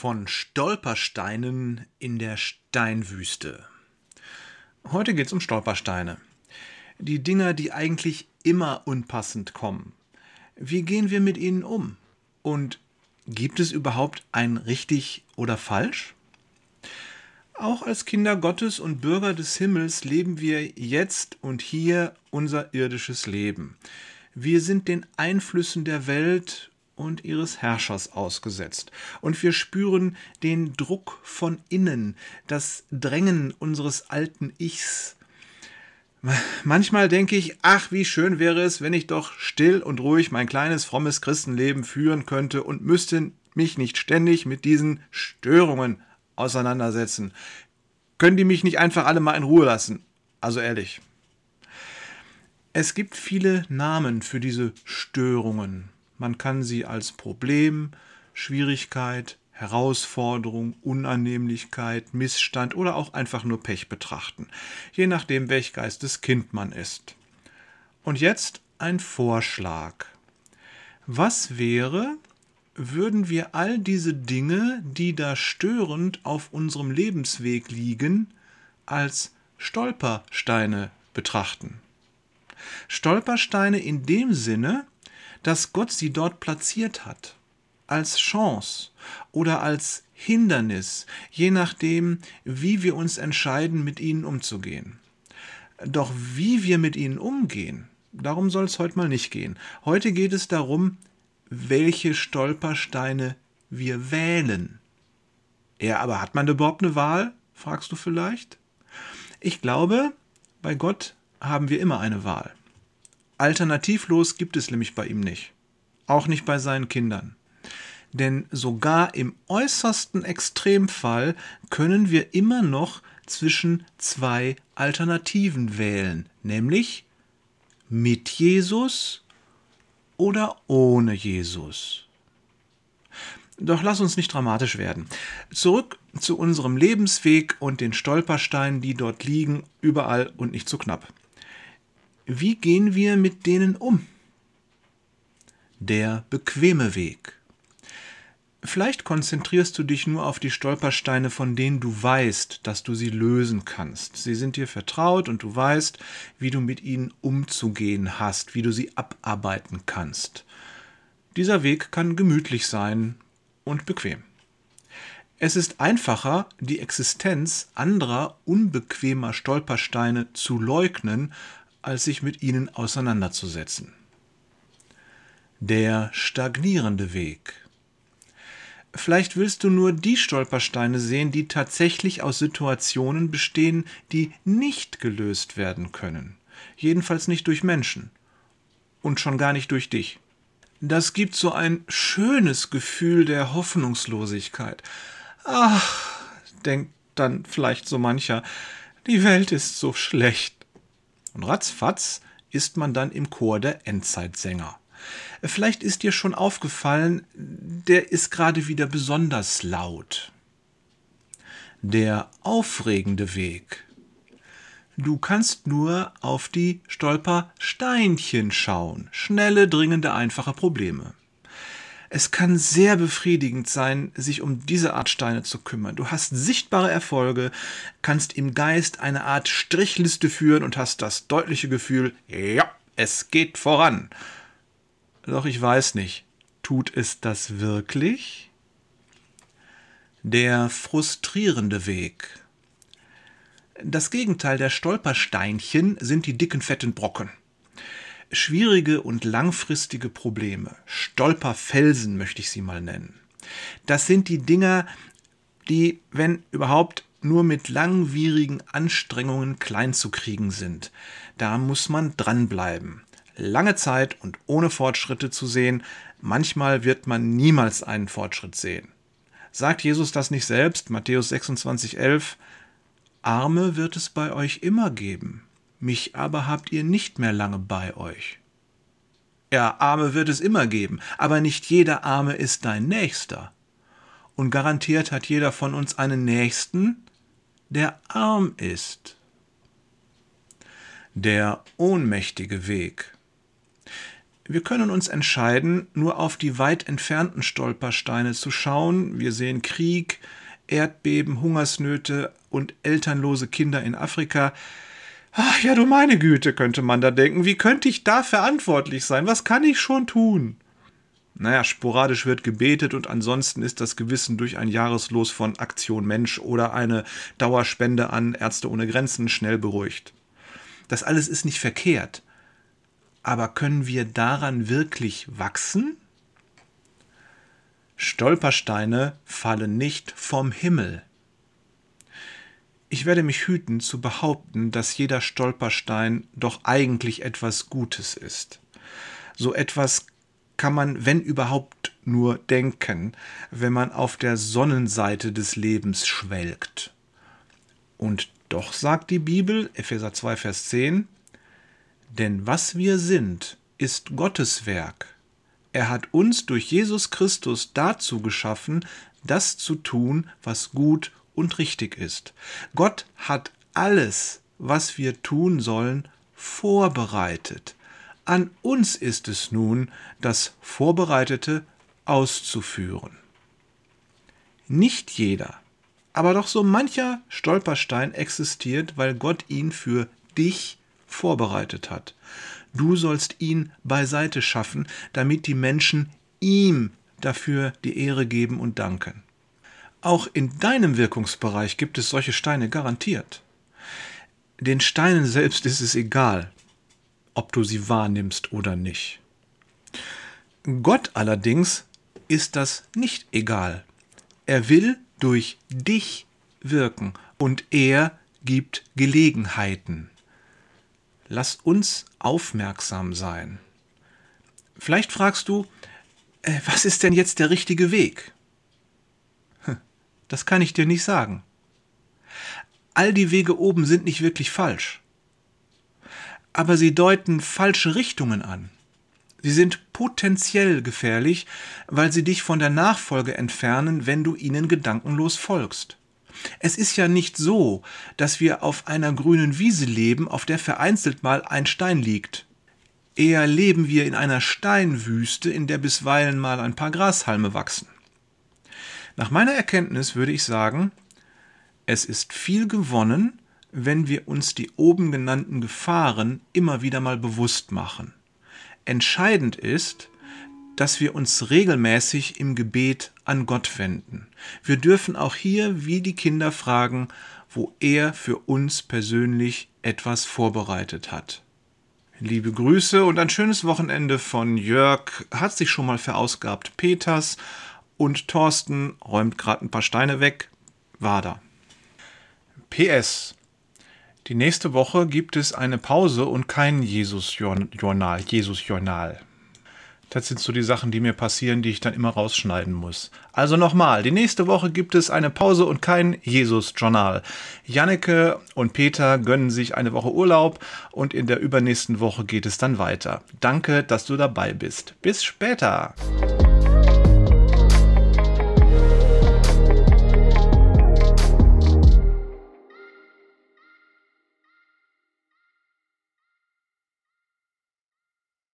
von Stolpersteinen in der Steinwüste. Heute geht es um Stolpersteine. Die Dinger, die eigentlich immer unpassend kommen. Wie gehen wir mit ihnen um? Und gibt es überhaupt ein richtig oder falsch? Auch als Kinder Gottes und Bürger des Himmels leben wir jetzt und hier unser irdisches Leben. Wir sind den Einflüssen der Welt und ihres Herrschers ausgesetzt. Und wir spüren den Druck von innen, das Drängen unseres alten Ichs. Manchmal denke ich, ach, wie schön wäre es, wenn ich doch still und ruhig mein kleines frommes Christenleben führen könnte und müsste mich nicht ständig mit diesen Störungen auseinandersetzen. Können die mich nicht einfach alle mal in Ruhe lassen? Also ehrlich. Es gibt viele Namen für diese Störungen. Man kann sie als Problem, Schwierigkeit, Herausforderung, Unannehmlichkeit, Missstand oder auch einfach nur Pech betrachten, je nachdem, welch Geisteskind man ist. Und jetzt ein Vorschlag. Was wäre, würden wir all diese Dinge, die da störend auf unserem Lebensweg liegen, als Stolpersteine betrachten? Stolpersteine in dem Sinne, dass Gott sie dort platziert hat. Als Chance oder als Hindernis, je nachdem, wie wir uns entscheiden, mit ihnen umzugehen. Doch wie wir mit ihnen umgehen, darum soll es heute mal nicht gehen. Heute geht es darum, welche Stolpersteine wir wählen. Ja, aber hat man überhaupt eine Wahl? fragst du vielleicht. Ich glaube, bei Gott haben wir immer eine Wahl. Alternativlos gibt es nämlich bei ihm nicht. Auch nicht bei seinen Kindern. Denn sogar im äußersten Extremfall können wir immer noch zwischen zwei Alternativen wählen, nämlich mit Jesus oder ohne Jesus. Doch lass uns nicht dramatisch werden. Zurück zu unserem Lebensweg und den Stolpersteinen, die dort liegen, überall und nicht zu knapp. Wie gehen wir mit denen um? Der bequeme Weg. Vielleicht konzentrierst du dich nur auf die Stolpersteine, von denen du weißt, dass du sie lösen kannst. Sie sind dir vertraut und du weißt, wie du mit ihnen umzugehen hast, wie du sie abarbeiten kannst. Dieser Weg kann gemütlich sein und bequem. Es ist einfacher, die Existenz anderer unbequemer Stolpersteine zu leugnen, als sich mit ihnen auseinanderzusetzen. Der stagnierende Weg. Vielleicht willst du nur die Stolpersteine sehen, die tatsächlich aus Situationen bestehen, die nicht gelöst werden können. Jedenfalls nicht durch Menschen. Und schon gar nicht durch dich. Das gibt so ein schönes Gefühl der Hoffnungslosigkeit. Ach, denkt dann vielleicht so mancher, die Welt ist so schlecht. Und ratzfatz ist man dann im Chor der Endzeitsänger. Vielleicht ist dir schon aufgefallen, der ist gerade wieder besonders laut. Der aufregende Weg. Du kannst nur auf die Stolpersteinchen schauen. Schnelle, dringende, einfache Probleme. Es kann sehr befriedigend sein, sich um diese Art Steine zu kümmern. Du hast sichtbare Erfolge, kannst im Geist eine Art Strichliste führen und hast das deutliche Gefühl, ja, es geht voran. Doch ich weiß nicht, tut es das wirklich? Der frustrierende Weg. Das Gegenteil der Stolpersteinchen sind die dicken, fetten Brocken schwierige und langfristige Probleme, Stolperfelsen möchte ich sie mal nennen. Das sind die Dinger, die, wenn überhaupt, nur mit langwierigen Anstrengungen klein zu kriegen sind. Da muss man dranbleiben. Lange Zeit und ohne Fortschritte zu sehen, manchmal wird man niemals einen Fortschritt sehen. Sagt Jesus das nicht selbst, Matthäus 26, 11, Arme wird es bei euch immer geben, mich aber habt ihr nicht mehr lange bei euch. Ja, Arme wird es immer geben, aber nicht jeder Arme ist dein Nächster. Und garantiert hat jeder von uns einen Nächsten, der arm ist. Der ohnmächtige Weg. Wir können uns entscheiden, nur auf die weit entfernten Stolpersteine zu schauen. Wir sehen Krieg, Erdbeben, Hungersnöte und elternlose Kinder in Afrika. Ach ja, du meine Güte, könnte man da denken. Wie könnte ich da verantwortlich sein? Was kann ich schon tun? Naja, sporadisch wird gebetet und ansonsten ist das Gewissen durch ein Jahreslos von Aktion Mensch oder eine Dauerspende an Ärzte ohne Grenzen schnell beruhigt. Das alles ist nicht verkehrt. Aber können wir daran wirklich wachsen? Stolpersteine fallen nicht vom Himmel. Ich werde mich hüten zu behaupten, dass jeder Stolperstein doch eigentlich etwas Gutes ist. So etwas kann man, wenn überhaupt, nur denken, wenn man auf der Sonnenseite des Lebens schwelgt. Und doch sagt die Bibel, Epheser 2, Vers 10, denn was wir sind, ist Gottes Werk. Er hat uns durch Jesus Christus dazu geschaffen, das zu tun, was gut und richtig ist. Gott hat alles, was wir tun sollen, vorbereitet. An uns ist es nun, das Vorbereitete auszuführen. Nicht jeder, aber doch so mancher Stolperstein existiert, weil Gott ihn für dich vorbereitet hat. Du sollst ihn beiseite schaffen, damit die Menschen ihm dafür die Ehre geben und danken. Auch in deinem Wirkungsbereich gibt es solche Steine garantiert. Den Steinen selbst ist es egal, ob du sie wahrnimmst oder nicht. Gott allerdings ist das nicht egal. Er will durch dich wirken und er gibt Gelegenheiten. Lass uns aufmerksam sein. Vielleicht fragst du, äh, was ist denn jetzt der richtige Weg? Das kann ich dir nicht sagen. All die Wege oben sind nicht wirklich falsch aber sie deuten falsche Richtungen an. Sie sind potenziell gefährlich, weil sie dich von der Nachfolge entfernen, wenn du ihnen gedankenlos folgst. Es ist ja nicht so, dass wir auf einer grünen Wiese leben, auf der vereinzelt mal ein Stein liegt. Eher leben wir in einer Steinwüste, in der bisweilen mal ein paar Grashalme wachsen. Nach meiner Erkenntnis würde ich sagen, es ist viel gewonnen, wenn wir uns die oben genannten Gefahren immer wieder mal bewusst machen. Entscheidend ist, dass wir uns regelmäßig im Gebet an Gott wenden. Wir dürfen auch hier wie die Kinder fragen, wo er für uns persönlich etwas vorbereitet hat. Liebe Grüße und ein schönes Wochenende von Jörg, hat sich schon mal verausgabt, Peters und Thorsten räumt gerade ein paar Steine weg. Wader. PS die nächste Woche gibt es eine Pause und kein Jesus-Journal. Jesus-Journal. Das sind so die Sachen, die mir passieren, die ich dann immer rausschneiden muss. Also nochmal, die nächste Woche gibt es eine Pause und kein Jesus-Journal. Janneke und Peter gönnen sich eine Woche Urlaub und in der übernächsten Woche geht es dann weiter. Danke, dass du dabei bist. Bis später.